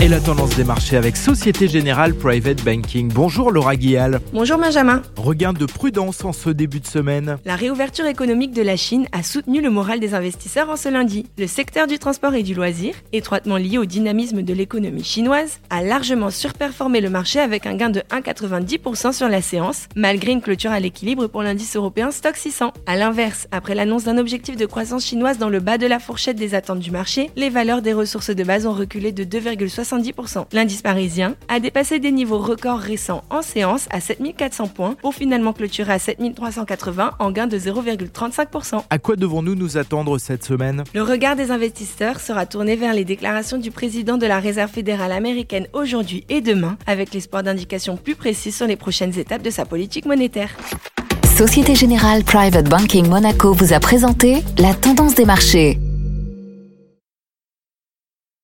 Et la tendance des marchés avec Société Générale Private Banking. Bonjour Laura Guial. Bonjour Benjamin. Regain de prudence en ce début de semaine. La réouverture économique de la Chine a soutenu le moral des investisseurs en ce lundi. Le secteur du transport et du loisir, étroitement lié au dynamisme de l'économie chinoise, a largement surperformé le marché avec un gain de 1,90% sur la séance, malgré une clôture à l'équilibre pour l'indice européen Stock 600. A l'inverse, après l'annonce d'un objectif de croissance chinoise dans le bas de la fourchette des attentes du marché, les valeurs des ressources de base ont reculé de 2,60 L'indice parisien a dépassé des niveaux records récents en séance à 7400 points pour finalement clôturer à 7380 en gain de 0,35%. À quoi devons-nous nous attendre cette semaine? Le regard des investisseurs sera tourné vers les déclarations du président de la Réserve fédérale américaine aujourd'hui et demain, avec l'espoir d'indications plus précises sur les prochaines étapes de sa politique monétaire. Société Générale Private Banking Monaco vous a présenté la tendance des marchés.